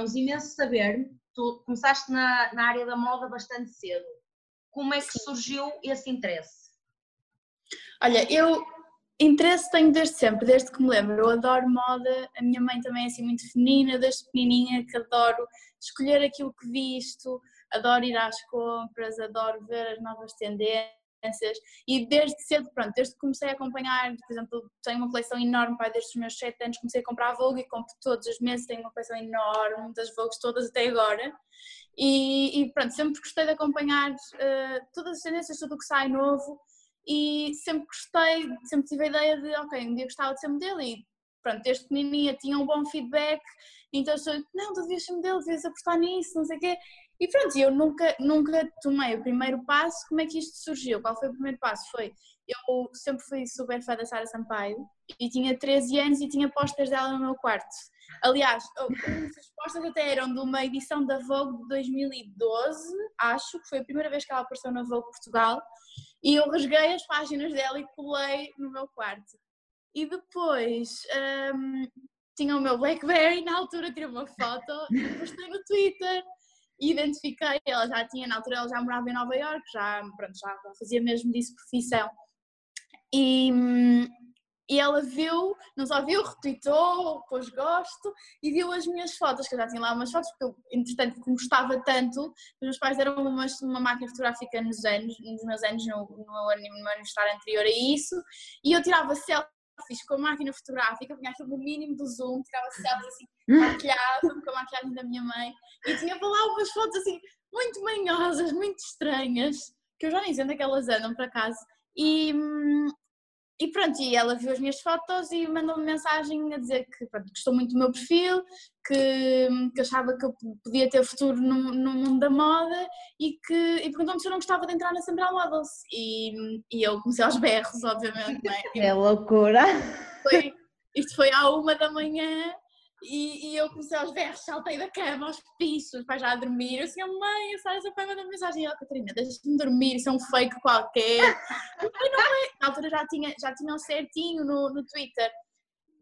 gostávamos imenso saber, tu começaste na, na área da moda bastante cedo. Como é que surgiu esse interesse? Olha, eu interesse tenho desde sempre, desde que me lembro. Eu adoro moda, a minha mãe também é assim muito feminina, desde pequenininha que adoro escolher aquilo que visto, adoro ir às compras, adoro ver as novas tendências e desde cedo, pronto, desde que comecei a acompanhar, por exemplo, tenho uma coleção enorme, pai, desde os meus 7 anos comecei a comprar a Vogue e compro todos os meses, tenho uma coleção enorme das Vogues todas até agora. E, e pronto, sempre gostei de acompanhar uh, todas as tendências, tudo o que sai novo. E sempre gostei, sempre tive a ideia de, ok, um dia gostava de ser modelo. E pronto, desde pequenininha tinha um bom feedback, então eu sou, não, tu devias ser modelo, devias apostar nisso, não sei o quê, e pronto, eu nunca, nunca tomei o primeiro passo. Como é que isto surgiu? Qual foi o primeiro passo? Foi, eu sempre fui super fã da Sara Sampaio e tinha 13 anos e tinha posters dela no meu quarto. Aliás, as posters até eram de uma edição da Vogue de 2012, acho, que foi a primeira vez que ela apareceu na Vogue Portugal, e eu rasguei as páginas dela e colei no meu quarto. E depois um, tinha o meu Blackberry, na altura tirei uma foto e postei no Twitter identifiquei, ela já tinha, na altura ela já morava em Nova York, já, pronto, já fazia mesmo disso profissão. E, e ela viu, não só viu, retweetou, pôs gosto e viu as minhas fotos, que eu já tinha lá umas fotos, porque eu, entretanto, gostava tanto, os meus pais deram uma, uma máquina fotográfica nos anos, nos meus anos, no, no, no meu aniversário anterior a isso, e eu tirava selfies selfies com a máquina fotográfica, aquilo no mínimo do zoom, tirava selfies assim, hum. maquilhado, com a maquilhagem da minha mãe, e tinha para lá umas fotos assim, muito manhosas, muito estranhas, que eu já nem sei onde é que elas andam, por acaso, e, hum, e pronto, e ela viu as minhas fotos e mandou-me mensagem a dizer que pronto, gostou muito do meu perfil, que, que achava que eu podia ter futuro no, no mundo da moda e que e perguntou-me se eu não gostava de entrar na Central Models. E, e eu comecei aos berros, obviamente. Não é? é loucura! Foi, isto foi à uma da manhã e, e, eu comecei aos berros, saltei da cama aos pisos para já dormir. Eu assim, mãe, a Sara só mandar mensagem. E Catarina, deixa-me dormir, isso é um fake qualquer. mas não é. Na altura já tinha, já tinham certinho no, no Twitter.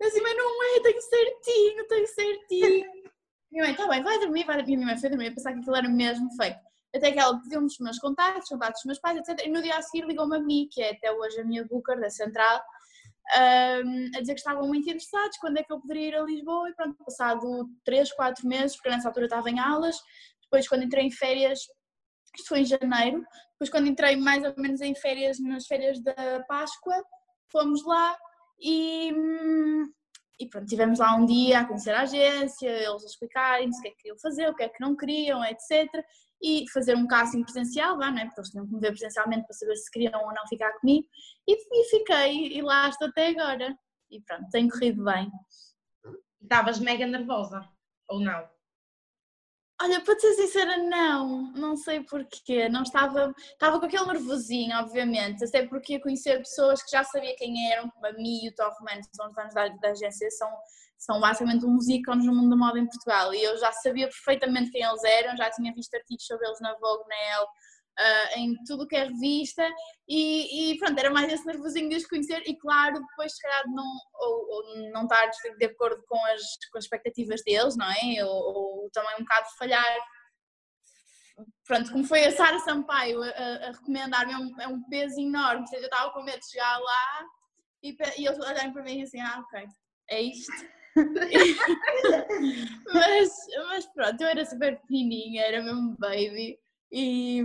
Eu assim, mas não é, tenho certinho, tenho certinho. Minha mãe, tá bem, vai dormir, vai dormir. Minha mãe foi dormir, pensar que aquilo era mesmo fake. Até que ela pediu-me os meus contatos, contatos dos meus pais, etc. E no dia a seguir ligou-me a mim, que é até hoje a minha booker da Central um, a dizer que estavam muito interessados, quando é que eu poderia ir a Lisboa e pronto, passado 3, 4 meses, porque nessa altura estava em aulas, depois quando entrei em férias, isto foi em janeiro, depois quando entrei mais ou menos em férias, nas férias da Páscoa, fomos lá e, e pronto, tivemos lá um dia a conhecer a agência, eles a explicarem-nos o que é que queriam fazer, o que é que não queriam, etc e fazer um casting presencial, não é? porque eles tinham que me ver presencialmente para saber se queriam ou não ficar comigo, e, e fiquei, e lá estou até agora. E pronto, tem corrido bem. Estavas mega nervosa, ou não? Olha, para ser sincera, não, não sei porquê, não estava, estava com aquele nervosinho, obviamente, até porque ia conhecer pessoas que já sabia quem eram, a mim e o Tó Romano, que são os donos da, da agência, são são basicamente uns ícones no mundo da moda em Portugal. E eu já sabia perfeitamente quem eles eram, já tinha visto artigos sobre eles na Vogue, na Elle, uh, em tudo que é revista e, e, pronto, era mais esse nervosinho de os conhecer e claro, depois se calhar não, ou, ou não estar de acordo com as, com as expectativas deles, não é? Ou, ou também um bocado falhar pronto, como foi a Sara Sampaio a, a recomendar-me, é um, é um peso enorme, ou seja, eu estava com medo de chegar lá e, e eles olharem para mim assim, ah, ok, é isto. mas, mas pronto, eu era super pequenininha, era mesmo baby. E,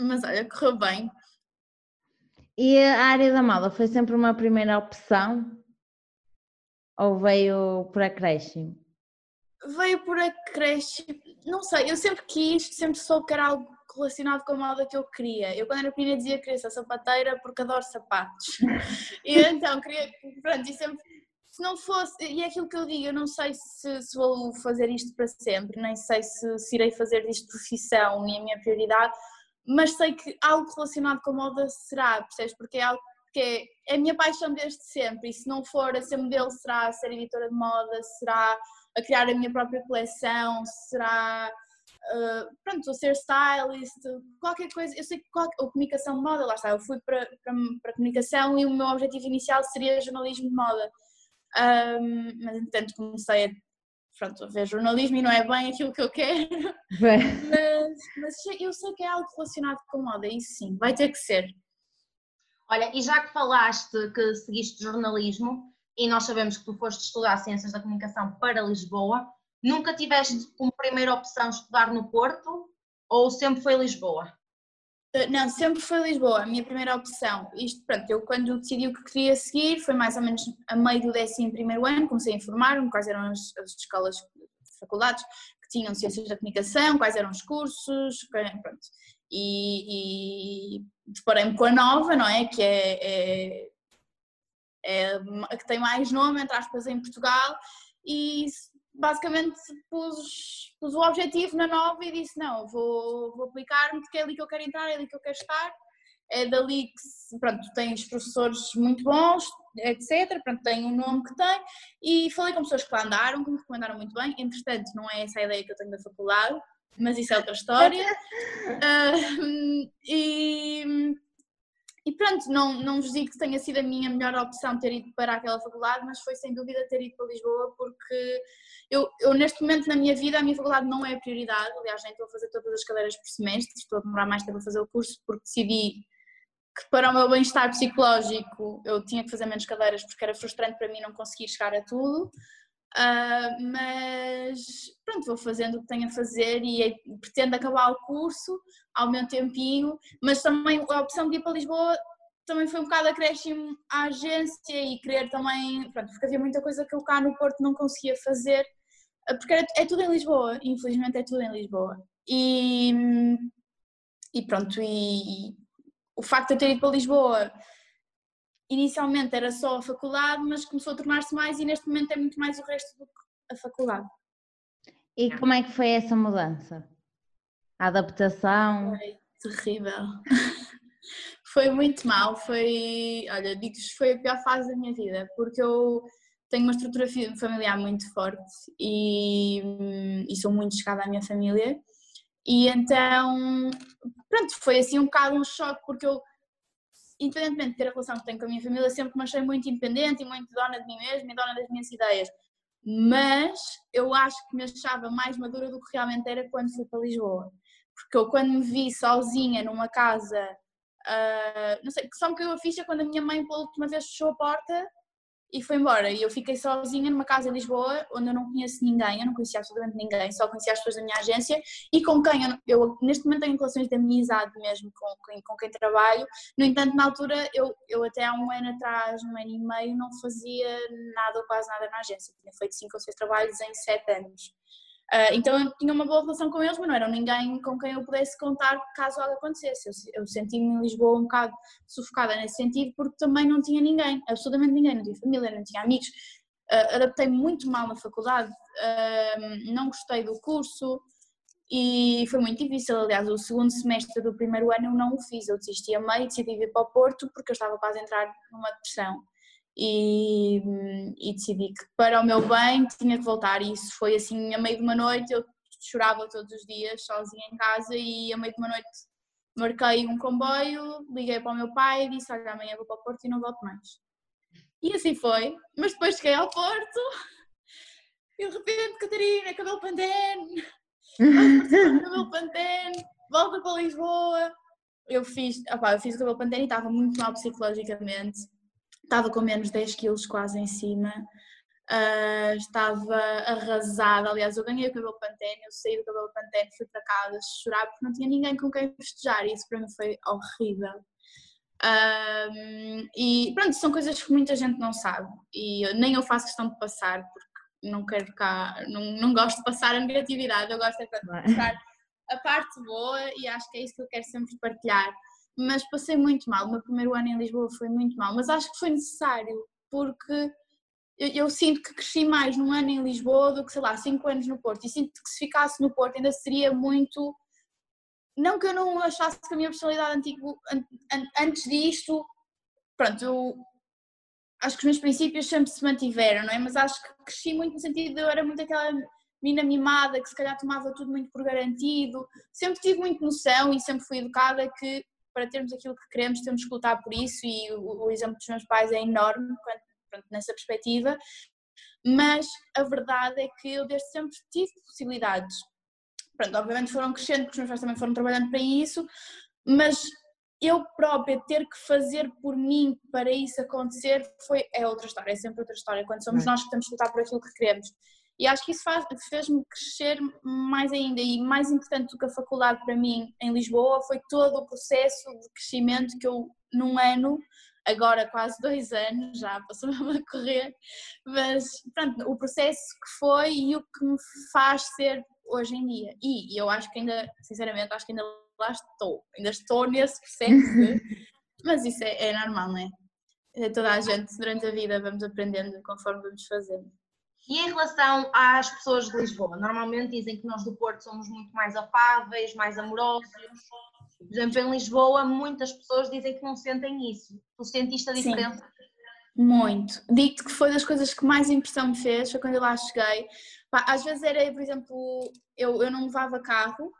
mas olha, correu bem. E a área da moda foi sempre uma primeira opção? Ou veio por acréscimo? Veio por acréscimo, não sei, eu sempre quis, sempre soube que era algo relacionado com a moda que eu queria. Eu quando era pequena dizia que queria ser sapateira porque adoro sapatos. e então queria, pronto, e sempre se não fosse, e é aquilo que eu digo, eu não sei se, se vou fazer isto para sempre, nem sei se, se irei fazer disto profissão, nem a minha prioridade, mas sei que algo relacionado com a moda será, percebes? Porque é algo que é, é a minha paixão desde sempre, e se não for a ser modelo, será a ser editora de moda, será a criar a minha própria coleção, será Uh, pronto, a ser stylist, qualquer coisa, eu sei que qual, ou comunicação de moda, lá está, eu fui para, para, para comunicação e o meu objetivo inicial seria jornalismo de moda. Um, mas entretanto comecei a pronto, a ver jornalismo e não é bem aquilo que eu quero, mas, mas eu sei que é algo relacionado com moda, isso sim, vai ter que ser. Olha, e já que falaste que seguiste jornalismo e nós sabemos que tu foste estudar Ciências da Comunicação para Lisboa, nunca tiveste como primeira opção estudar no Porto ou sempre foi Lisboa? Eh, não, sempre foi Lisboa, a minha primeira opção. Isto, pronto, eu quando decidi o que queria seguir, foi mais ou menos a meio do décimo primeiro ano, comecei a informar-me quais eram as, as escolas, faculdades que tinham ciências da comunicação, quais eram os cursos, pronto. E, e deparei-me com a nova, não é? Que é, é, é, a que tem mais nome, entre aspas, em Portugal, e basicamente pus, pus o objetivo na nova e disse não, vou, vou aplicar-me porque é ali que eu quero entrar, é ali que eu quero estar, é dali que, pronto, tens professores muito bons, etc, pronto, tem o nome que tem e falei com pessoas que lá andaram, que me recomendaram muito bem, entretanto não é essa a ideia que eu tenho da faculdade, mas isso é outra história, uh, e e pronto, não, não vos digo que tenha sido a minha melhor opção ter ido para aquela faculdade, mas foi sem dúvida ter ido para Lisboa, porque eu, eu neste momento na minha vida a minha faculdade não é a prioridade, aliás nem estou a fazer todas as cadeiras por semestre, estou a demorar mais tempo a fazer o curso porque decidi que para o meu bem-estar psicológico eu tinha que fazer menos cadeiras porque era frustrante para mim não conseguir chegar a tudo. Uh, mas pronto, vou fazendo o que tenho a fazer e pretendo acabar o curso ao meu tempinho, mas também a opção de ir para Lisboa também foi um bocado acréscimo à agência e querer também, pronto, porque havia muita coisa que eu cá no Porto não conseguia fazer, porque era, é tudo em Lisboa, infelizmente é tudo em Lisboa. E, e pronto, e, e o facto de eu ter ido para Lisboa inicialmente era só a faculdade, mas começou a tornar-se mais e neste momento é muito mais o resto do que a faculdade. E como é que foi essa mudança? A adaptação? Foi terrível. foi muito mal, foi, olha, digo-vos, foi a pior fase da minha vida, porque eu tenho uma estrutura familiar muito forte e, e sou muito chegada à minha família e então, pronto, foi assim um bocado um choque, porque eu independentemente de ter a relação que tenho com a minha família, sempre me achei muito independente e muito dona de mim mesma e dona das minhas ideias. Mas eu acho que me achava mais madura do que realmente era quando fui para Lisboa. Porque eu, quando me vi sozinha numa casa, uh, não sei, que só me caiu a ficha quando a minha mãe pela última vez fechou a porta e foi embora. E eu fiquei sozinha numa casa em Lisboa onde eu não conheço ninguém, eu não conhecia absolutamente ninguém, só conhecia as pessoas da minha agência e com quem eu, eu neste momento tenho relações de amizade mesmo com, com, com, quem trabalho. No entanto, na altura, eu, eu até há um ano atrás, um ano e meio, não fazia nada ou quase nada na agência. Tinha feito cinco ou seis trabalhos em sete anos. Uh, então eu tinha uma boa relação com eles, mas não era ninguém com quem eu pudesse contar caso algo acontecesse. Eu, eu senti-me em Lisboa um bocado sufocada nesse sentido, porque também não tinha ninguém, absolutamente ninguém, não tinha família, não tinha amigos. Uh, Adaptei-me muito mal na faculdade, uh, não gostei do curso e foi muito difícil. Aliás, o segundo semestre do primeiro ano eu não o fiz, eu desisti a meio, decidi vir para o Porto porque eu estava quase a entrar numa depressão e, e, decidi que para o meu bem tinha que voltar. E isso foi assim a meio de uma noite eu chorava todos os dias sozinha em casa e a meio de uma noite marquei um comboio, liguei para o meu pai e disse olha amanhã vou para o Porto e não volto mais. E assim foi, mas depois cheguei ao Porto e de repente Catarina, cabelo pantene. Cabelo pantene volta para Lisboa. Eu fiz, opa, eu fiz o cabelo pantene e estava muito mal psicologicamente estava com menos 10 quilos quase em cima, uh, estava arrasada, aliás eu ganhei o cabelo Pantene, eu saí do cabelo Pantene, fui para casa chorar porque não tinha ninguém com quem festejar. E isso para mim foi horrível. Um, e pronto, são coisas que muita gente não sabe. E eu, nem eu faço questão de passar porque não quero cá, não, não gosto de passar a negatividade, eu gosto é de passar a parte boa e acho que é isso que eu quero sempre partilhar mas passei muito mal. O meu primeiro ano em Lisboa foi muito mal, mas acho que foi necessário, porque eu, eu, sinto que cresci mais num ano em Lisboa do que, sei lá, cinco anos no Porto. E sinto que se ficasse no Porto ainda seria muito. Não que eu não achasse que a minha personalidade antigo, antes disto, pronto, eu acho que os meus princípios sempre se mantiveram, não é? Mas acho que cresci muito no sentido de eu era muito aquela menina mimada que se calhar tomava tudo muito por garantido. Sempre tive muito noção e sempre fui educada que para termos aquilo que queremos temos que lutar por isso e o, o exemplo dos meus pais é enorme pronto, nessa perspectiva, mas a verdade é que eu desde sempre tive possibilidades. Pronto, obviamente foram crescendo, porque os meus pais também foram trabalhando para isso, mas eu própria ter que fazer por mim para isso acontecer foi, é outra história, é sempre outra história, quando somos nós que temos que lutar por aquilo que queremos. E acho que isso fez-me crescer mais ainda e mais importante do que a faculdade para mim em Lisboa foi todo o processo de crescimento que eu num ano, agora quase dois anos, já passou a correr, mas pronto, o processo que foi e o que me faz ser hoje em dia. E eu acho que ainda, sinceramente, acho que ainda lá estou, ainda estou nesse processo, de, mas isso é, é normal, não é? é? Toda a gente durante a vida vamos aprendendo conforme vamos fazendo. E em relação às pessoas de Lisboa, normalmente dizem que nós do Porto somos muito mais afáveis, mais amorosos. Por exemplo, em Lisboa, muitas pessoas dizem que não sentem isso. Tu sentiste a diferença? Sim, muito. Digo-te que foi das coisas que mais impressão me fez, foi quando eu lá cheguei. às vezes era, por exemplo, eu, eu não levava carro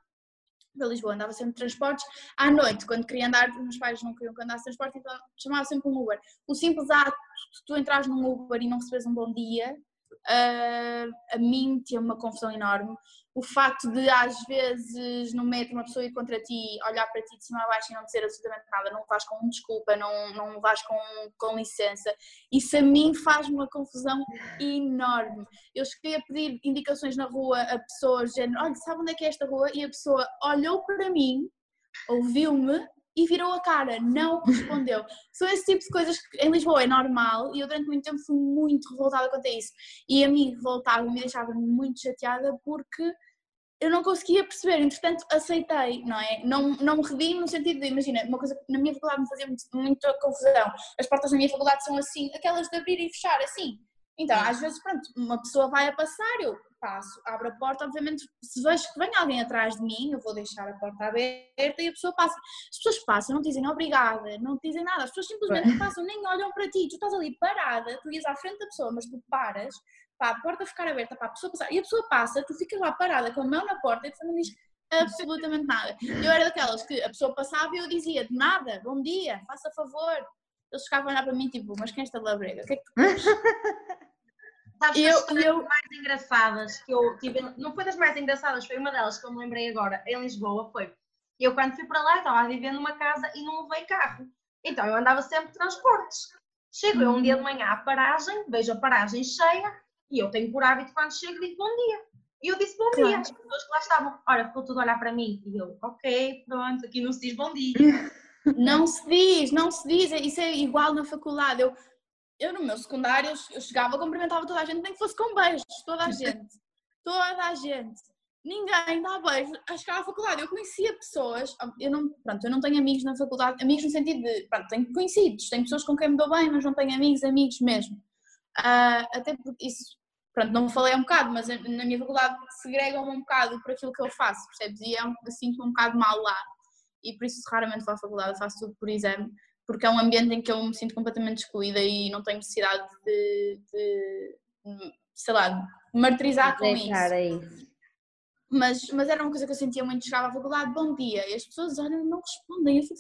para Lisboa, andava sempre de transportes. À noite, quando queria andar, os meus pais não queriam que andasse de transporte, então chamava sempre um Uber. O simples ato de tu entrares num Uber e não recebes um bom dia, uh, a mim tinha uma confusão enorme. O facto de, às vezes, no metro, uma pessoa ir contra ti, olhar para ti de cima a baixo e não dizer absolutamente nada, não vais com desculpa, não, não vais com, com licença, isso a mim faz-me uma confusão enorme. Eu cheguei a pedir indicações na rua a pessoas, género, olha, sabe onde é que é esta rua? E a pessoa olhou para mim, ouviu-me e virou a cara, não respondeu. São esse tipo de coisas que em Lisboa é normal e eu durante muito tempo fui muito revoltada quanto a isso. E a mim revoltava e me deixava muito chateada porque eu não conseguia perceber, entretanto aceitei, não é? Não, não me redimo no sentido de, imagina, uma coisa que na minha faculdade me fazia muito, muita confusão, as portas da minha faculdade são assim, aquelas de abrir e fechar assim. Então, às vezes, pronto, uma pessoa vai a passar, eu passo, abro a porta, obviamente, se vejo que vem alguém atrás de mim, eu vou deixar a porta aberta e a pessoa passa. As pessoas passam, não dizem obrigada, não dizem nada, as pessoas simplesmente passam, nem olham para ti, tu estás ali parada, tu ias à frente da pessoa, mas tu paras, para a porta ficar aberta, para a pessoa passar, e a pessoa passa, tu ficas lá parada com a mão na porta e pessoa não diz absolutamente nada. Eu era daquelas que a pessoa passava e eu dizia, de nada, bom dia, faça favor. Eles ficavam a olhar para mim tipo, mas quem é esta labrega? O que é que tu Sabes eu, eu... mais engraçadas que eu tive, não foi das mais engraçadas, foi uma delas que eu me lembrei agora, em Lisboa, foi, eu quando fui para lá estava a viver numa casa e não levei carro, então eu andava sempre de transportes. Chego eu um dia de manhã à paragem, vejo a paragem cheia e eu tenho por hábito quando chego digo bom dia. E eu disse bom claro. dia, as pessoas que lá estavam, olha, ficou tudo a olhar para mim e eu, ok, pronto, aqui não se diz bom dia. Não se diz, não se diz, isso é igual na faculdade. Eu, eu no meu secundário, eu chegava, cumprimentava toda a gente, nem que fosse com beijos, toda a gente. toda a gente. Ninguém dá beijos a chegar à faculdade. Eu conhecia pessoas, eu não, pronto, eu não tenho amigos na faculdade, amigos no sentido de, pronto, tenho conhecidos, tenho pessoas com quem me dou bem, mas não tenho amigos, amigos mesmo. Uh, até porque isso, pronto, não falei um bocado, mas na minha faculdade segregam-me um bocado por aquilo que eu faço, percebes? E é um, sinto-me um bocado mal lá. E por isso raramente vou à faculdade, faço tudo por exame porque é um ambiente em que eu me sinto completamente excluída e não tenho necessidade de, de sei lá, martirizar com isso. isso. Mas, mas era uma coisa que eu sentia muito, chegava à faculdade, bom dia, e as pessoas olham não respondem, eu fico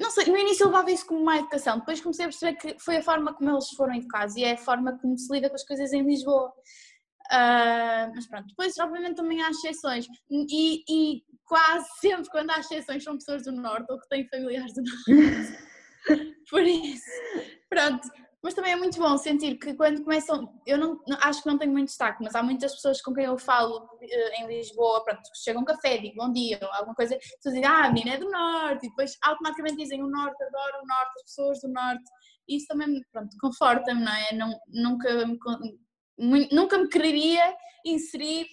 não sei, no início eu levava isso como uma educação, depois comecei a perceber que foi a forma como eles foram educados e é a forma como se lida com as coisas em Lisboa. Uh, mas pronto, depois obviamente também há exceções e, e, quase sempre quando há exceções são pessoas do Norte ou que têm familiares do Norte. Por isso, pronto. Mas também é muito bom sentir que quando começam, eu não, acho que não tenho muito destaque, mas há muitas pessoas com quem eu falo eh, em Lisboa, pronto, chega um café, digo bom dia, ou alguma coisa, pessoas dizem, ah, a menina é do Norte, e depois automaticamente dizem o Norte, adoro o Norte, as pessoas do Norte, e isso também, pronto, conforta-me, não é? Não, nunca me nunca me quereria inserir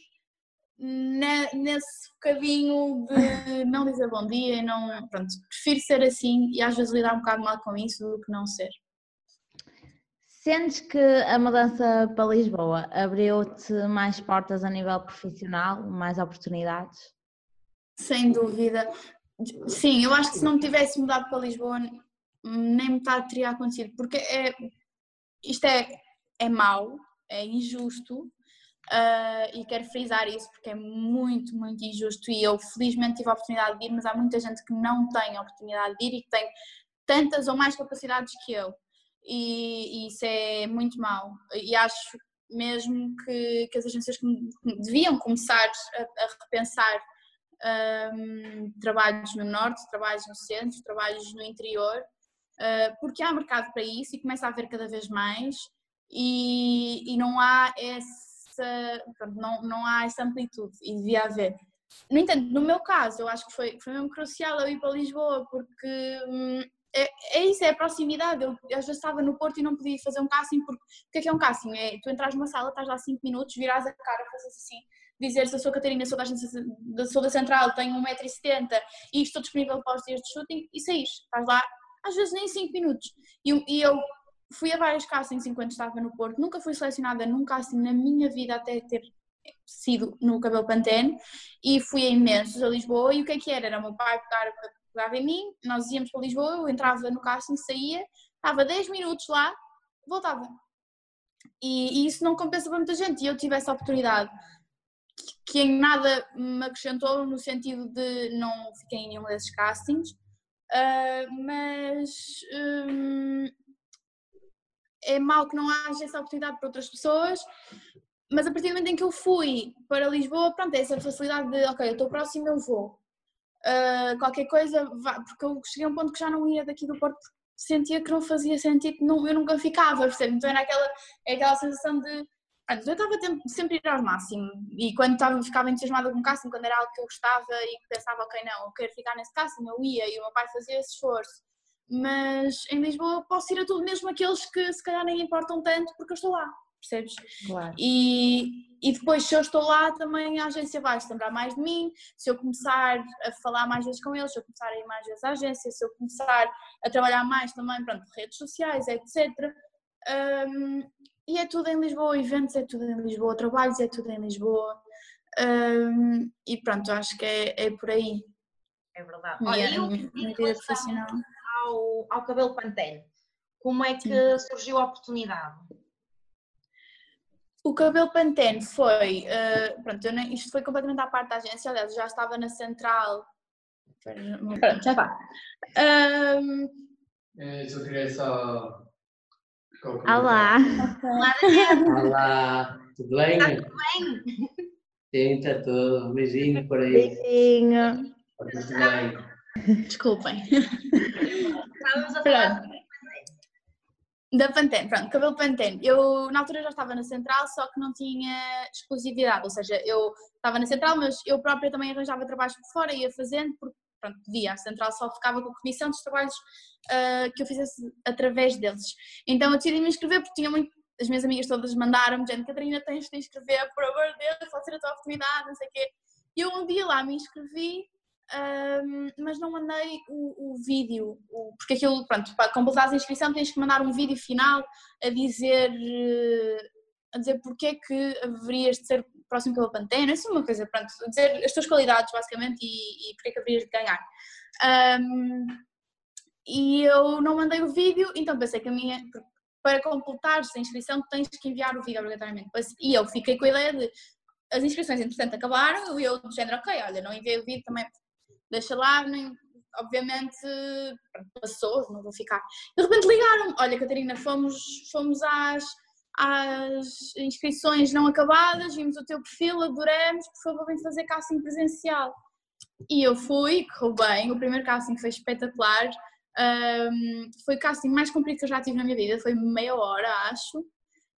nesse bocadinho de não dizer bom dia e não. Pronto, prefiro ser assim e às vezes lidar um bocado mal com isso do que não ser. Sentes que a mudança para Lisboa abriu-te mais portas a nível profissional, mais oportunidades? Sem dúvida. Sim, eu acho que se não tivesse mudado para Lisboa, nem metade teria acontecido, porque é, isto é, é mau, é injusto uh, e quero frisar isso porque é muito, muito injusto e eu felizmente tive a oportunidade de ir, mas há muita gente que não tem a oportunidade de ir e que tem tantas ou mais capacidades que eu. e, e isso é muito mau. E acho mesmo que, que as agências deviam começar a, a repensar um, trabalhos no norte, trabalhos no centro, trabalhos no interior, uh, porque há mercado para isso e começa a haver cada vez mais e, e não há essa pronto, não, não há essa amplitude e devia haver. No entanto, no meu caso, eu acho que foi, foi mesmo crucial eu ir para Lisboa, porque hum, é, é, isso, é a proximidade. Eu, eu já estava no Porto e não podia fazer um casting, porque o que é que é um casting? É tu entras numa sala, estás lá 5 minutos, viras a cara, fazes assim, dizeres eu sou Catarina, sou da, sou da Central, tenho 1,70m e estou disponível para os dias de shooting e saís, estás lá, às vezes nem 5 minutos. E, e eu fui a vários castings enquanto estava no Porto, nunca fui selecionada num casting na minha vida até ter sido no cabelo Pantene e fui a imensos a Lisboa e o que é que era? Era o meu pai pegar, pegava em mim, nós íamos para Lisboa, eu entrava no casting, saía, estava 10 minutos lá, voltava. E, e, isso não compensa para muita gente e eu tive essa oportunidade que em nada me acrescentou no sentido de não fiquei em nenhum desses castings, uh, mas um, é mau que não haja essa oportunidade para outras pessoas, mas a partir do momento em que eu fui para Lisboa, pronto, é essa facilidade de, ok, eu estou próximo, eu vou. Uh, qualquer coisa, porque eu cheguei a um ponto que já não ia daqui do Porto, sentia que não fazia sentido, não, eu nunca ficava, percebe? Então era aquela, é aquela sensação de, eu estava sempre a ir ao máximo e quando estava, ficava entusiasmada com o casting, quando era algo que eu gostava e pensava, ok, não, eu quero ficar nesse casting, eu ia e o meu pai fazia esse esforço. Mas em Lisboa posso ir a tudo, mesmo aqueles que se calhar nem importam tanto porque eu estou lá, percebes? Claro. E, e depois, se eu estou lá, também a agência vai se lembrar mais de mim. Se eu começar a falar mais vezes com eles, se eu começar a ir mais vezes à agência, se eu começar a trabalhar mais também, pronto, redes sociais, etc. Um, e é tudo em Lisboa, eventos é tudo em Lisboa, trabalhos é tudo em Lisboa. Um, e pronto, acho que é, é por aí. É verdade. Olha, e, minha vida profissional. Ao, ao cabelo Pantene, como é que Sim. surgiu a oportunidade? O cabelo Pantene foi, uh, pronto, eu nem, isto foi completamente à parte da agência, aliás, já estava na central. Pronto, já está. Um, eu só queria só Olá. Olá, Olá, tudo bem? Está tudo bem? Sim, está tudo. Um beijinho por aí. Beijinho. Tudo bem. Desculpem. Estávamos a falar da Pantene, pronto, cabelo Pantene. Eu na altura já estava na Central, só que não tinha exclusividade, ou seja, eu estava na Central, mas eu própria também arranjava trabalhos por fora, ia fazendo, porque pronto, podia, a Central só ficava com a comissão dos trabalhos uh, que eu fizesse através deles. Então eu decidi me inscrever porque tinha muito, as minhas amigas todas mandaram-me, gente, Catarina, tens de inscrever, por amor de Deus, pode ser a tua oportunidade, não sei o quê. E eu um dia lá me inscrevi, um, mas não mandei o, o vídeo, o, porque aquilo, pronto, para completar a inscrição tens que mandar um vídeo final a dizer, a dizer porque é que haverias de ser próximo pela Pantene, assim uma coisa, pronto, dizer as tuas qualidades basicamente e, e porque é que haverias de ganhar. Um, e eu não mandei o vídeo, então pensei que a minha, para completar a inscrição tens que enviar o vídeo obrigatoriamente. E eu fiquei com a ideia de, as inscrições entretanto acabaram e eu do género, ok, olha, não enviei o vídeo também, deixa lá, nem, obviamente passou, não vou ficar. De repente ligaram olha Catarina, fomos, fomos às as inscrições não acabadas, vimos o teu perfil, adoramos, por favor vem fazer casting presencial. E eu fui, correu bem, o primeiro casting foi espetacular, um, foi o casting mais comprido que eu já tive na minha vida, foi meia hora, acho.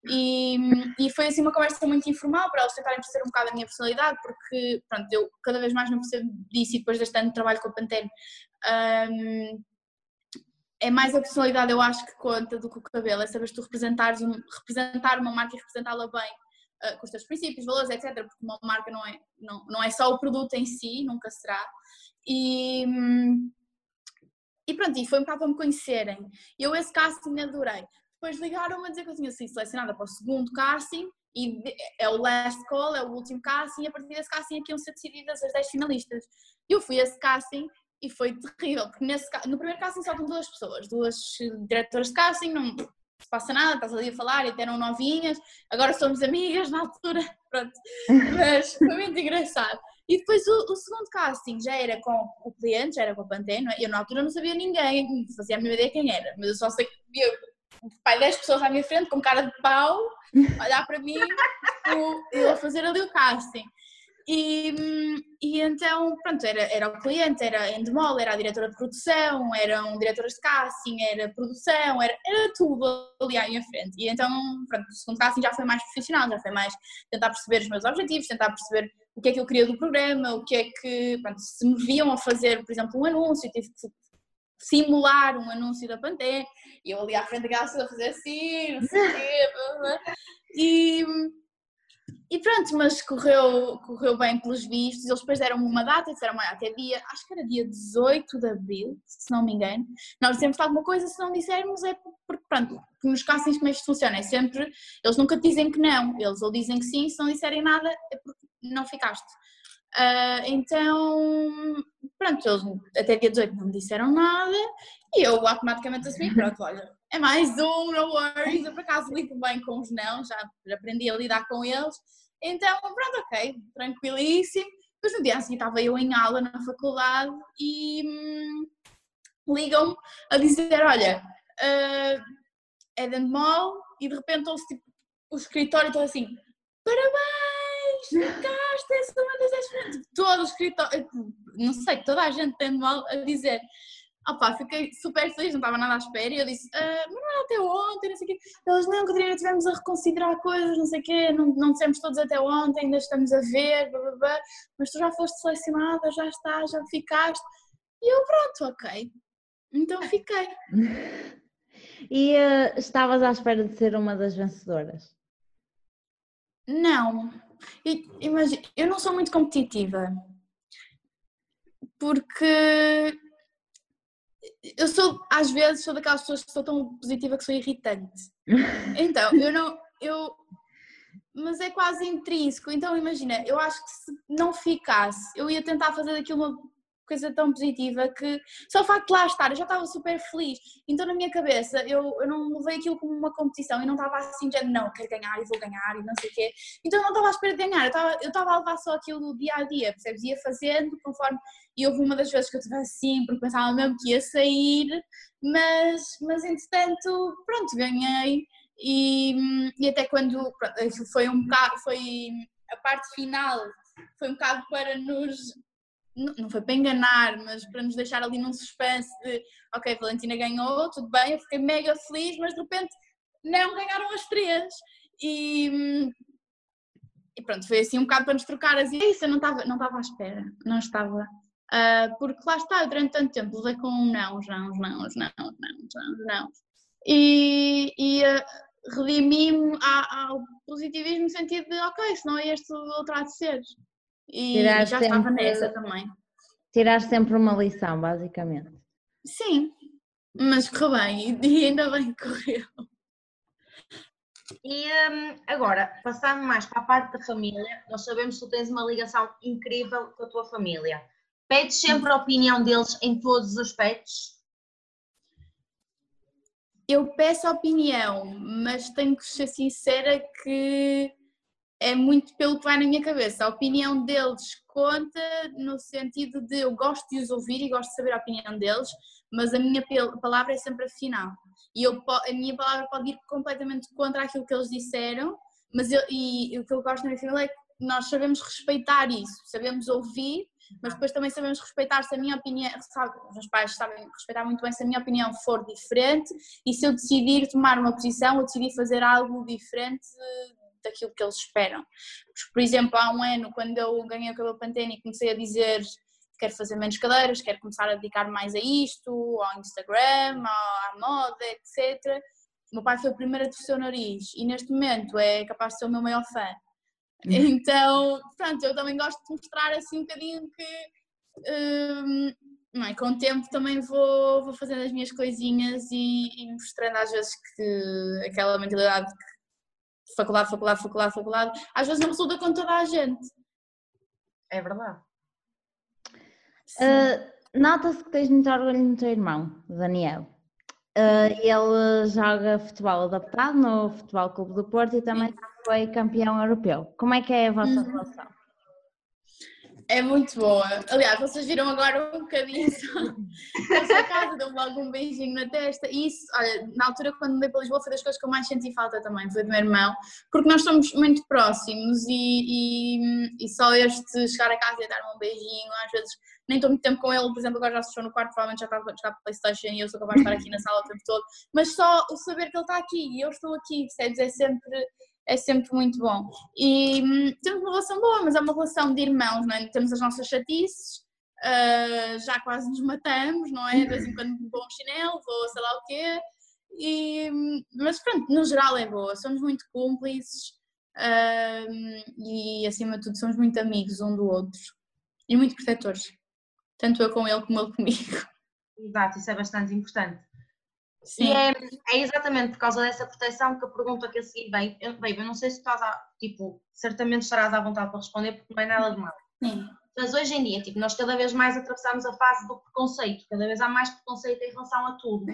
E, e foi assim uma conversa muito informal para eles tentarem perceber um bocado a minha personalidade, porque pronto, eu cada vez mais não percebo disso e depois deste ano de trabalho com a Pantene. Um, é mais a personalidade, eu acho, que conta do que o cabelo, é saber tu representares um, representar uma marca e representá-la bem uh, com os teus princípios, valores, etc. Porque uma marca não é, não, não é só o produto em si, nunca será. E, e pronto, e foi um bocado para me conhecerem. Eu esse casting adorei. Depois ligaram-me a dizer que eu tinha sido selecionada para o segundo casting e é o last call, é o último casting, e a partir desse casting aqui iam ser decididas as 10 finalistas. Eu fui a esse casting e foi terrível, porque nesse, no primeiro casting só estão duas pessoas, duas diretoras de casting, não se passa nada, estás ali a falar e até eram novinhas, agora somos amigas na altura, pronto, mas foi muito engraçado. E depois o, o, segundo casting já era com o cliente, já era com a Pantene, é? eu na altura não sabia ninguém, não fazia a minha ideia quem era, mas eu só sei que pai, 10 pessoas à minha frente com cara de pau, olhar para mim, eu, eu a fazer ali o casting. E, e então, pronto, era, era o cliente, era Endemol, era a diretora de produção, eram diretoras de casting, era produção, era, era tudo ali à minha frente. E então, pronto, o segundo casting já foi mais profissional, já foi mais tentar perceber os meus objetivos, tentar perceber o que é que eu queria do programa, o que é que, pronto, se me viam a fazer, por exemplo, um anúncio, tive que simular um anúncio da Pantene, e eu ali à frente da a fazer assim, não sei o quê, e e pronto, mas correu, correu bem pelos vistos. Eles depois deram-me uma data, disseram até dia, acho que era dia 18 de abril, se não me engano. Nós dizemos alguma coisa, se não dissermos é porque, pronto, nos castings como isto funciona, é sempre, eles nunca dizem que não, eles ou dizem que sim, se não disserem nada é porque não ficaste. Uh, então, pronto, eles até dia 18 não me disseram nada e eu automaticamente assumi, pronto, olha, é mais um, no worries, eu por acaso lido bem com os não, já aprendi a lidar com eles então, pronto, ok, tranquilíssimo. Depois no dia assim estava eu em aula na faculdade e hum, ligam-me a dizer, olha, uh, é de Mall e de repente ouço tipo, o escritório todo assim, parabéns, ficaste, és uma das todo o escritório, não sei, toda a gente tem mal a dizer, Opa, fiquei super feliz, não estava nada à espera e eu disse, ah, mas não era até ontem, não sei o quê. Eles, não, Catarina, estivemos a reconsiderar coisas, não sei o quê, não, não dissemos todos até ontem, ainda estamos a ver, blá, blá, blá, mas tu já foste selecionada, já está, já ficaste. E eu, pronto, ok. Então fiquei. e uh, estavas à espera de ser uma das vencedoras? Não. Imagina, eu não sou muito competitiva. Porque eu sou, às vezes, sou daquelas pessoas que sou tão positiva que sou irritante. Então, eu não, eu, mas é quase intrínseco. Então, imagina, eu acho que se não ficasse, eu ia tentar fazer daquilo uma coisa tão positiva que só o facto de lá estar, eu já estava super feliz. Então, na minha cabeça, eu, eu não levei aquilo como uma competição e não estava assim, de não, quero ganhar e vou ganhar e não sei o quê. Então, eu não estava à espera de ganhar, eu estava, eu estava a levar só aquilo do dia a dia, percebes? Ia fazendo conforme. E houve uma das vezes que eu estive assim, porque pensava mesmo que ia sair, mas, mas entretanto, pronto, ganhei. E, e até quando pronto, foi um bocado, foi a parte final foi um bocado para nos não foi para enganar, mas para nos deixar ali num suspense de ok, Valentina ganhou, tudo bem, eu fiquei mega feliz, mas de repente não ganharam as três. E, e pronto, foi assim um bocado para nos trocar as ideias. Eu não estava, não estava à espera, não estava. Uh, porque lá está, durante tanto tempo levei com não, não, não, não, não, não, não. E, e uh, redimi-me ao positivismo no sentido de ok, se não é este o há de ser. E tirar já sempre, estava nessa também. Tirar sempre uma lição, basicamente. Sim, mas correu bem e ainda bem que correu. E um, agora, passando mais para a parte da família, nós sabemos que tu tens uma ligação incrível com a tua família. Pedes sempre a opinião deles em todos os aspectos? Eu peço a opinião, mas tenho que ser sincera que é muito pelo que vai na minha cabeça. A opinião deles conta no sentido de eu gosto de os ouvir e gosto de saber a opinião deles, mas a minha palavra é sempre a final. E eu, a minha palavra pode ir completamente contra aquilo que eles disseram, mas eu, e, e o que eu gosto na minha família é que nós sabemos respeitar isso, sabemos ouvir, mas depois também sabemos respeitar se a minha opinião, sabe, os meus pais sabem respeitar muito bem se a minha opinião for diferente e se eu decidir tomar uma posição ou decidir fazer algo diferente daquilo que eles esperam. Porque, por exemplo, há um ano, quando eu ganhei o cabelo Pantene e comecei a dizer quero fazer menos cadeiras, quero começar a dedicar mais a isto, ao Instagram, à moda, etc. O meu pai foi o primeiro a torcer o nariz e neste momento é capaz de ser o meu maior fã. Hum. Então, pronto, eu também gosto de mostrar assim um bocadinho que hum, não é, com o tempo também vou, vou fazendo as minhas coisinhas e, e mostrando às vezes que aquela mentalidade que faculdade, faculdade, faculdade, faculdade, às vezes não resulta com toda a gente. É verdade. Uh, Nota-se que tens muito orgulho no teu irmão, Daniel. Uh, ele joga futebol adaptado no Futebol Clube do Porto e também foi campeão europeu. Como é que é a vossa uhum. relação? É muito boa. Aliás, vocês viram agora um bocadinho só casa, deu logo um beijinho na testa. E isso, olha, na altura quando mudei para Lisboa foi das coisas que eu mais senti falta também, foi do meu irmão, porque nós somos muito próximos e, e, e só este chegar a casa e dar-me um beijinho, às vezes nem estou muito tempo com ele, por exemplo, agora já se no quarto, provavelmente já está a jogar Playstation e eu sou capaz de estar aqui na sala o tempo todo, mas só o saber que ele está aqui e eu estou aqui, percebes? É sempre é sempre muito bom. E hum, temos uma relação boa, mas é uma relação de irmãos, não é? Temos as nossas chatices, uh, já quase nos matamos, não é? De vez em quando um chinelo, vou sei lá o quê. E, hum, mas pronto, no geral é boa, somos muito cúmplices uh, e acima de tudo somos muito amigos um do outro e muito protetores, tanto eu com ele como ele comigo. Exato, isso é bastante importante. Sim. E é, é, exatamente por causa dessa proteção que a pergunta que a seguir vem, eu, bem, eu não sei se estás a, tipo, certamente estarás à vontade para responder porque não é nada de mal. Sim. Mas hoje em dia, tipo, nós cada vez mais atravessamos a fase do preconceito, cada vez há mais preconceito em relação a tudo.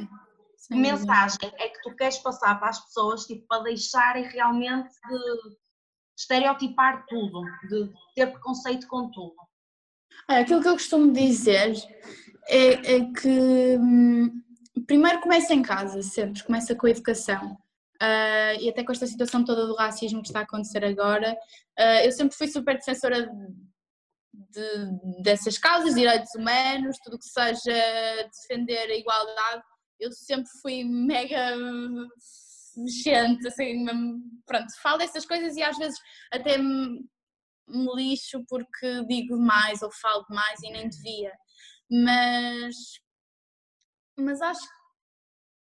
Que mensagem é que tu queres passar para as pessoas, tipo, para deixarem realmente de estereotipar tudo, de ter preconceito com tudo? É, aquilo que eu costumo dizer é, é que hum, primeiro começa em casa, sempre, começa com a educação. Uh, e até com esta situação toda do racismo que está a acontecer agora, uh, eu sempre fui super defensora de, de, dessas causas, direitos humanos, tudo o que seja defender a igualdade. Eu sempre fui mega mexente, assim, pronto, falo dessas coisas e às vezes até me, me lixo porque digo demais ou falo demais e nem devia. Mas mas acho que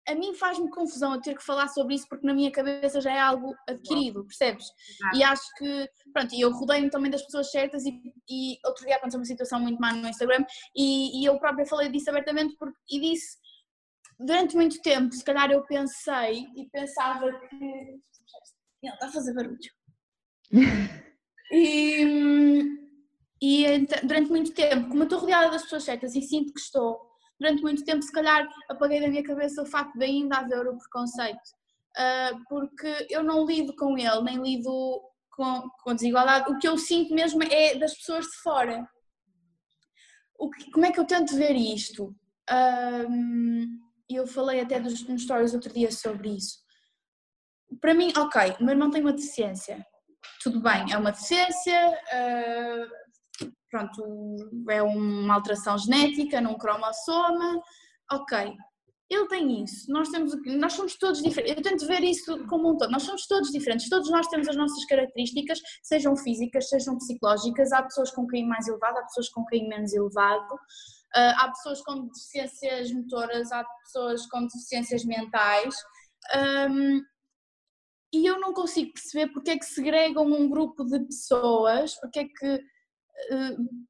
a mim faz-me confusão eu ter que falar sobre isso porque na minha cabeça já é algo adquirido, percebes? E acho que, pronto, e eu rodei-me também das pessoas certas e, e, outro dia aconteceu uma situação muito má no Instagram e, e eu própria falei disso abertamente porque, e disse, durante muito tempo, se calhar eu pensei e pensava que... Ele está a fazer barulho. e, e durante muito tempo, como eu estou rodeada das pessoas certas e sinto que estou, durante muito tempo, se calhar, apaguei da minha cabeça o facto de ainda haver o preconceito, uh, porque eu não lido com ele, nem lido com, com desigualdade. O que eu sinto mesmo é das pessoas de fora. Que, como é que eu tento ver isto? Um, eu falei até dos, nos stories outro dia sobre isso. Para mim, ok, o meu irmão tem uma deficiência. Tudo bem, é uma deficiência, uh, pronto, é uma alteração genética num cromossoma, ok, ele tem isso, nós, temos, nós somos todos diferentes, eu tento ver isso como um todo, nós somos todos diferentes, todos nós temos as nossas características, sejam físicas, sejam psicológicas, há pessoas com QI mais elevado, há pessoas com QI menos elevado, ah, há pessoas com deficiências motoras, há pessoas com deficiências mentais, e eu não consigo perceber porque é que segregam um grupo de pessoas, porque é que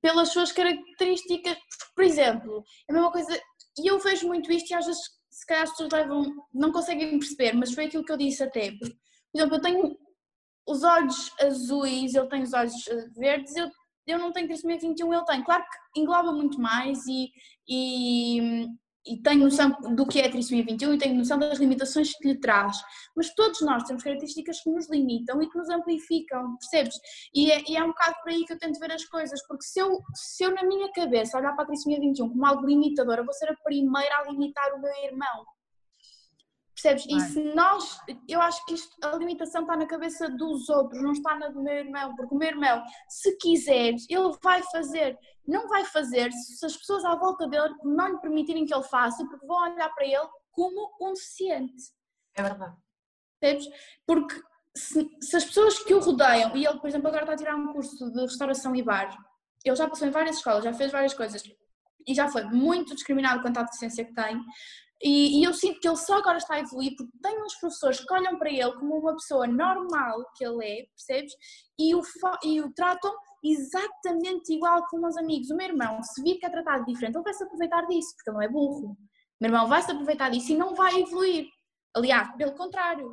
pelas suas características, por exemplo, é a mesma coisa, e eu vejo muito isto e às vezes se calhar as pessoas levam, não conseguem perceber, mas foi aquilo que eu disse até. Por exemplo, eu tenho os olhos azuis, ele tem os olhos eh, verdes, eu, eu não tenho trissomia 21, ele tem. Claro que engloba muito mais e, e, e tenho noção do que é a trissomia 21 e tenho noção das limitações que lhe traz, mas todos nós temos características que nos limitam e que nos amplificam, percebes? E é, e é um bocado por aí que eu tento ver as coisas, porque se eu, se eu na minha cabeça olhar para a trissomia 21 como algo limitador, eu vou ser a primeira a limitar o meu irmão. Percebes? E se nós, eu acho que isto, a limitação está na cabeça dos outros, não está na do meu irmão, porque o meu irmão, se quiser, ele vai fazer, não vai fazer se as pessoas à volta dele não lhe permitirem que ele faça, porque vão olhar para ele como um deficiente. É verdade. Percebes? Porque se, se, as pessoas que o rodeiam, e ele, por exemplo, agora está a tirar um curso de restauração e bar, ele já passou em várias escolas, já fez várias coisas, e já foi muito discriminado quanto à deficiência que tem, e, e, eu sinto que ele só agora está a evoluir porque tem uns professores que olham para ele como uma pessoa normal que ele é, percebes? E o, e o tratam exatamente igual como os amigos. O meu irmão, se vir que é tratado diferente, ele vai se aproveitar disso, porque ele não é burro. O meu irmão vai se aproveitar disso e não vai evoluir. Aliás, pelo contrário,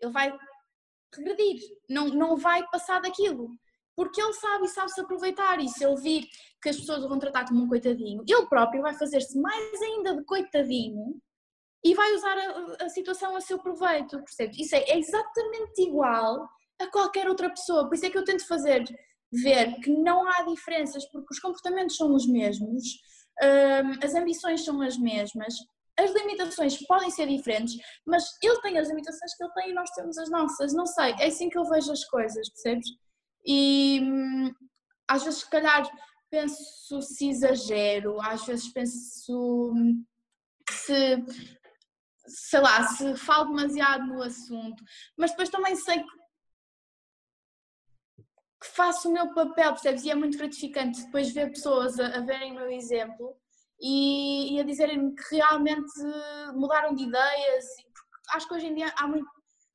ele vai regredir, não, não vai passar daquilo. Porque ele sabe e sabe se aproveitar. E se ele vir que as pessoas o vão tratar como um coitadinho, ele próprio vai fazer-se mais ainda de coitadinho e vai usar a, a situação a seu proveito, percebes? Isso é, é, exatamente igual a qualquer outra pessoa. Por isso é que eu tento fazer ver que não há diferenças porque os comportamentos são os mesmos, hum, as ambições são as mesmas, as limitações podem ser diferentes, mas ele tem as limitações que ele tem e nós temos as nossas. Não sei, é assim que eu vejo as coisas, percebes? E às vezes, se calhar, penso se exagero, às vezes penso se, sei lá, se falo demasiado no assunto, mas depois também sei que que faço o meu papel, percebes? E é muito gratificante depois ver pessoas a, a verem o meu exemplo e, e a dizerem-me que realmente mudaram de ideias. Acho que hoje em dia há muito,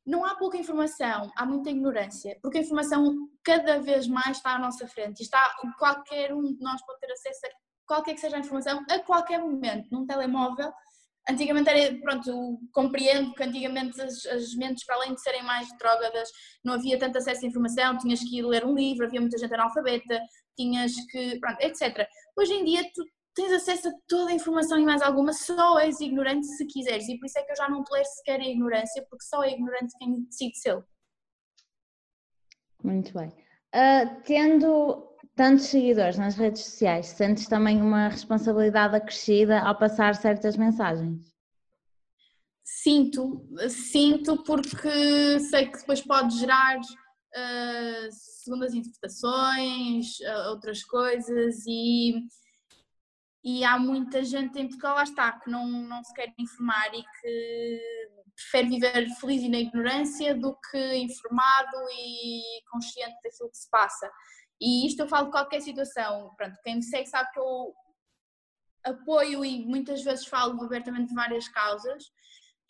não há pouca informação, há muita ignorância, porque a informação cada vez mais está à nossa frente e está, qualquer um de nós pode ter acesso a qualquer que seja a informação a qualquer momento, num telemóvel. Antigamente era, pronto, compreendo que antigamente as, as mentes, para além de serem mais drogadas, não havia tanto acesso à informação, tinhas que ir ler um livro, havia muita gente analfabeta, tinhas que, pronto, etc. Hoje em dia tu tens acesso a toda a informação e mais alguma, só és ignorante se quiseres. E por isso é que eu já não tolero sequer a ignorância, porque só é ignorante quem decide ser. Muito bem. Uh, tendo tantos seguidores nas redes sociais, sentes também uma responsabilidade acrescida ao passar certas mensagens? Sinto, sinto porque sei que depois pode gerar uh, segundas interpretações, uh, outras coisas e e há muita gente em Portugal, lá está, que não, não se quer informar e que prefere viver feliz e na ignorância do que informado e consciente daquilo que se passa. E isto eu falo de qualquer situação. Pronto, quem me segue sabe que eu apoio e muitas vezes falo abertamente de várias causas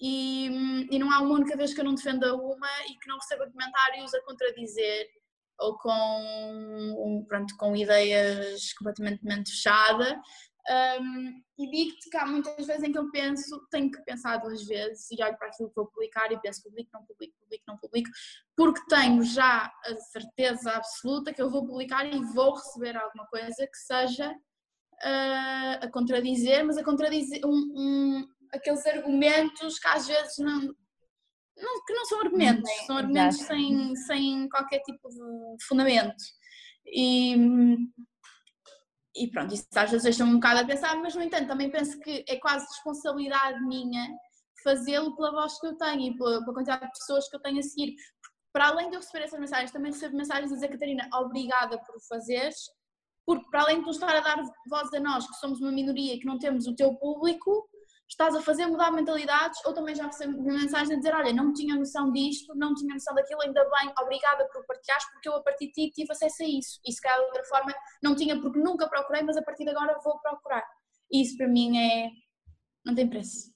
e, e não há uma única vez que eu não defenda uma e que não receba comentários a contradizer ou com, pronto, com ideias completamente mente fechada um, e digo-te que há muitas vezes em que eu penso, tenho que pensar duas vezes e olho para aquilo que vou publicar e penso publico, não publico, publico, não publico, porque tenho já a certeza absoluta que eu vou publicar e vou receber alguma coisa que seja uh, a contradizer, mas a contradizer um, um, aqueles argumentos que às vezes não, não, que não são argumentos, são argumentos sem, sem qualquer tipo de fundamento. E, e pronto, isso às vezes deixa-me um bocado a pensar, mas no entanto também penso que é quase responsabilidade minha fazê-lo pela voz que eu tenho e pela, quantidade de pessoas que eu tenho a seguir. Para além de eu receber essas mensagens, também recebo mensagens a dizer, Catarina, obrigada por o fazeres, porque para além de tu estar a dar voz a nós, que somos uma minoria e que não temos o teu público, estás a fazer mudar mentalidades, ou também já recebo mensagens a dizer, olha, não tinha noção disto, não tinha noção daquilo, ainda bem, obrigada por partilhares, porque eu a partir de ti tive acesso a isso. E se calhar de outra forma não tinha porque nunca procurei, mas a partir de agora vou procurar. E isso para mim é. não tem preço.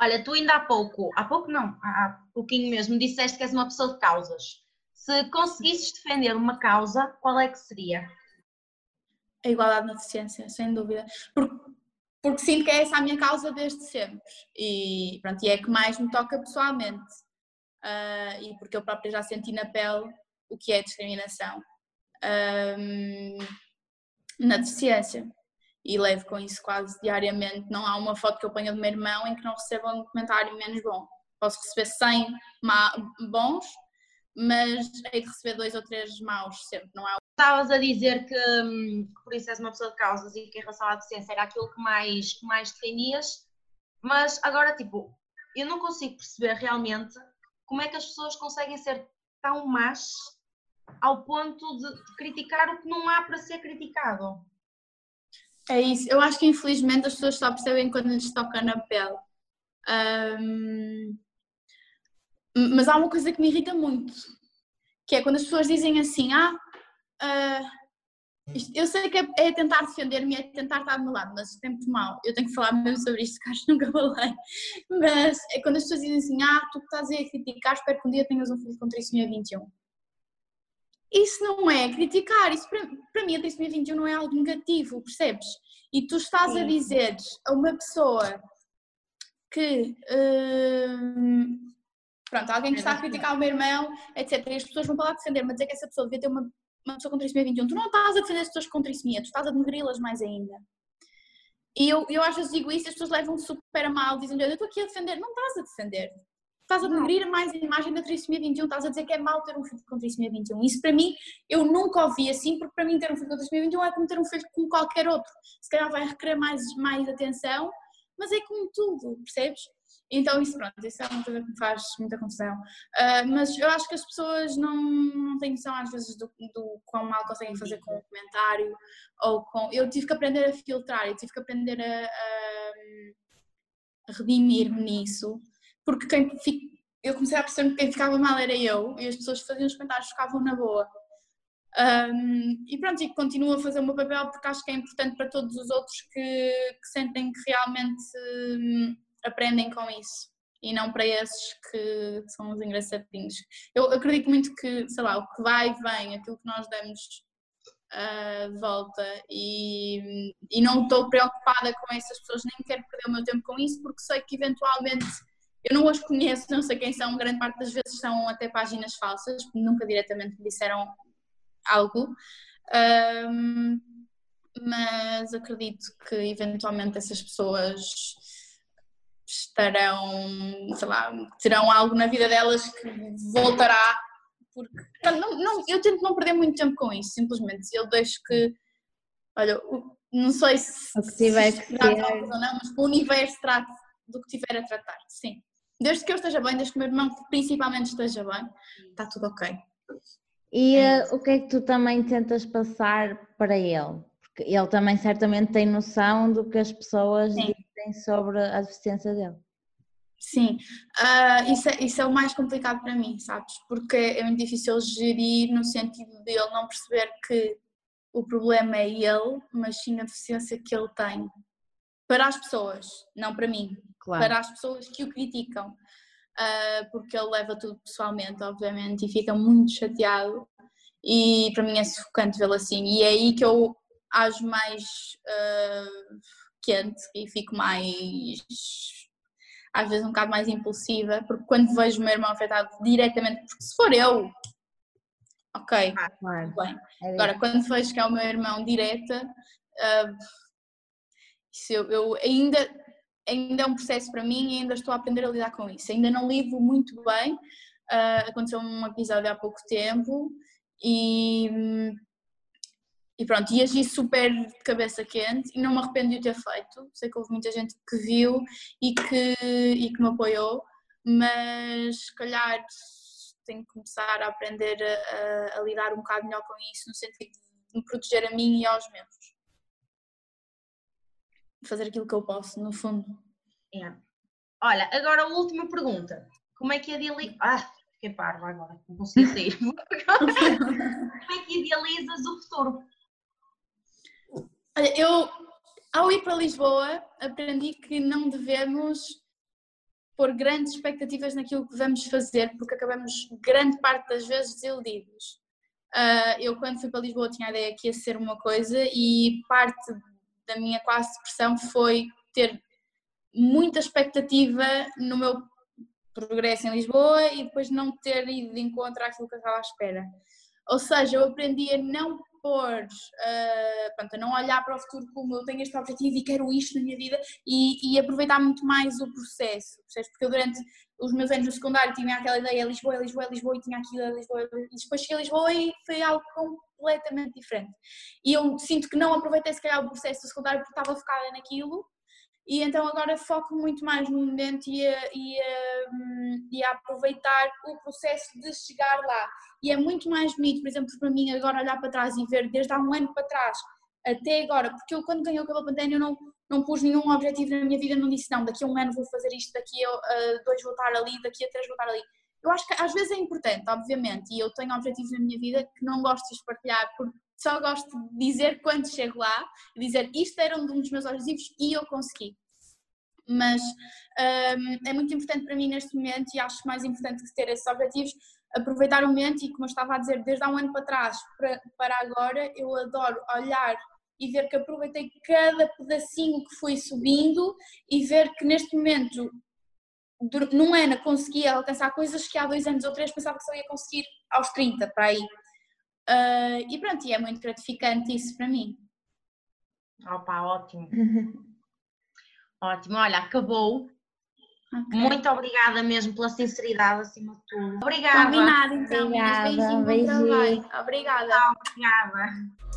Olha, tu ainda há pouco, há pouco não, há pouquinho mesmo, disseste que és uma pessoa de causas. Se conseguisses defender uma causa, qual é que seria? A igualdade na deficiência, sem dúvida. Porque porque sinto que é essa a minha causa desde sempre e, pronto, e é que mais me toca pessoalmente uh, e porque eu própria já senti na pele o que é discriminação um, na deficiência e levo com isso quase diariamente. Não há uma foto que eu ponha do meu irmão em que não receba um comentário menos bom. Posso receber 100 bons, mas hei de receber dois ou três maus sempre. Não há estavas a dizer que, hum, que, por isso és uma pessoa de causas e que em relação à deficiência era aquilo que mais, que mais defendias, mas agora, tipo, eu não consigo perceber realmente como é que as pessoas conseguem ser tão más ao ponto de, de criticar o que não há para ser criticado. É isso, eu acho que infelizmente as pessoas só percebem quando lhes toca na pele. Um, mas há uma coisa que me irrita muito, que é quando as pessoas dizem assim, ah, Uh, isto, eu sei que é, é tentar defender-me, é tentar estar do meu lado, mas isto é muito mal. Eu tenho que falar mesmo sobre isto, que acho que nunca falei. Mas é quando as pessoas dizem assim: Ah, tu estás a criticar, espero que um dia tenhas um filho com trissomia 21. Isso não é criticar, isso para, para mim a trissomia 21 não é algo negativo, percebes? E tu estás Sim. a dizer a uma pessoa que. Uh, pronto, alguém que está a criticar o meu irmão, etc. E as pessoas vão para lá defender, mas dizer que essa pessoa devia ter uma uma pessoa com trissomia 21, tu não estás a defender as pessoas com trissomia, tu estás a denegri-las mais ainda. E eu, eu às vezes digo isso e as pessoas levam super a mal, dizem, eu estou aqui a defender, não estás a defender. estás a denegrir mais a imagem da trissomia 21, estás a dizer que é mau ter um filho com trissomia 21. Isso para mim, eu nunca ouvi assim, porque para mim ter um filho com trissomia 21 é como ter um filho com qualquer outro. Se calhar vai requerer mais, mais atenção, mas é como tudo, percebes? Então isso pronto, isso é uma coisa que me faz muita confusão. Uh, mas eu acho que as pessoas não, não têm noção às vezes do, do quão mal conseguem fazer com o comentário ou com. Eu tive que aprender a filtrar, eu tive que aprender a, a, a redimir-me nisso, porque quem eu comecei a perceber que quem ficava mal era eu e as pessoas que faziam os comentários ficavam na boa. Um, e pronto, e continuo a fazer o meu papel porque acho que é importante para todos os outros que, que sentem que realmente um, aprendem com isso e não para esses que são os engraçadinhos. Eu acredito muito que, sei lá, o que vai e vem, aquilo que nós damos uh, volta e, e não estou preocupada com essas pessoas, nem quero perder o meu tempo com isso porque sei que eventualmente eu não os conheço, não sei quem são, grande parte das vezes são até páginas falsas, nunca diretamente me disseram algo. Um, mas acredito que eventualmente essas pessoas estarão, sei lá, terão algo na vida delas que voltará. Porque não, não, eu tento não perder muito tempo com isso, simplesmente. Eu deixo que, olha, não sei se, o que tiver se que ou não, mas o universo trate do que tiver a tratar, sim. Desde que eu esteja bem, desde que o meu irmão principalmente esteja bem, está tudo ok. E uh, o que é que tu também tentas passar para ele? Porque ele também certamente tem noção do que as pessoas Sim. dizem sobre a deficiência dele. Sim, uh, isso, é, isso é o mais complicado para mim, sabes? Porque é muito difícil gerir no sentido de ele não perceber que o problema é ele, mas sim a deficiência que ele tem. Para as pessoas, não para mim. Claro. Para as pessoas que o criticam. Uh, porque ele leva tudo pessoalmente, obviamente, e fica muito chateado. E para mim é sufocante vê-lo assim. E é aí que eu ajo mais uh, quente e fico mais às vezes um bocado mais impulsiva, porque quando vejo o meu irmão afetado diretamente, porque se for eu, ok, Claro. bem. É Agora, quando vejo que é o meu irmão direta, uh, isso eu, eu ainda, ainda é um processo para mim e ainda estou a aprender a lidar com isso. Ainda não lido muito bem. Uh, aconteceu um episódio há pouco tempo e, e pronto, e agi super de cabeça quente e não me arrependo de o ter feito. Sei que houve muita gente que viu e que, e que me apoiou, mas se calhar tenho que começar a aprender a, a, lidar um bocado melhor com isso, no sentido de me proteger a mim e aos meus. Fazer aquilo que eu posso, no fundo. É. Olha, agora a última pergunta. Como é que idealizas. Ah, fiquei parva agora, não consegui sair. Como é que idealizas o futuro? Olha, eu, ao ir para Lisboa, aprendi que não devemos pôr grandes expectativas naquilo que vamos fazer, porque acabamos grande parte das vezes desiludidos. Uh, eu, quando fui para Lisboa, tinha a ideia que ia ser uma coisa e parte da minha quase depressão foi ter muita expectativa no meu progresso em Lisboa e depois não ter ido de encontro àquilo que eu estava à espera. Ou seja, eu aprendi a não pôr, uh, pronto, a não olhar para o futuro como eu tenho este objetivo e quero isto na minha vida e, e aproveitar muito mais o processo, percebes? Porque eu durante os meus anos no secundário tinha aquela ideia Lisboa, Lisboa, Lisboa e tinha aquilo, Lisboa, e depois cheguei a Lisboa e foi algo completamente diferente. E eu sinto que não aproveitei se calhar o processo do secundário porque estava focada naquilo e então agora foco muito mais no momento e a, e, a, e a aproveitar o processo de chegar lá. E é muito mais bonito, por exemplo, para mim agora olhar para trás e ver desde há um ano para trás até agora, porque eu quando ganhei o cabelo pantene eu não, não pus nenhum objetivo na minha vida, não disse não, daqui a um ano vou fazer isto, daqui a dois vou estar ali, daqui a três vou estar ali. Eu acho que às vezes é importante, obviamente, e eu tenho objetivos na minha vida que não gosto de partilhar só gosto de dizer quando chego lá, dizer isto era um dos meus objetivos e eu consegui. Mas um, é muito importante para mim neste momento e acho mais importante que ter esses objetivos, aproveitar o momento e como eu estava a dizer, desde há um ano para trás para, para agora, eu adoro olhar e ver que aproveitei cada pedacinho que fui subindo e ver que neste momento, num ano, conseguia alcançar coisas que há dois anos ou três pensava que só ia conseguir aos 30, para aí. Uh, e pronto, e é muito gratificante isso para mim. Opa, ótimo. ótimo, olha, acabou. Ok. Muito obrigada mesmo pela sinceridade acima de tudo. Obrigada. Combinado, então. Obrigada, beijinho, beijinho. trabalho. Obrigada. Obrigada.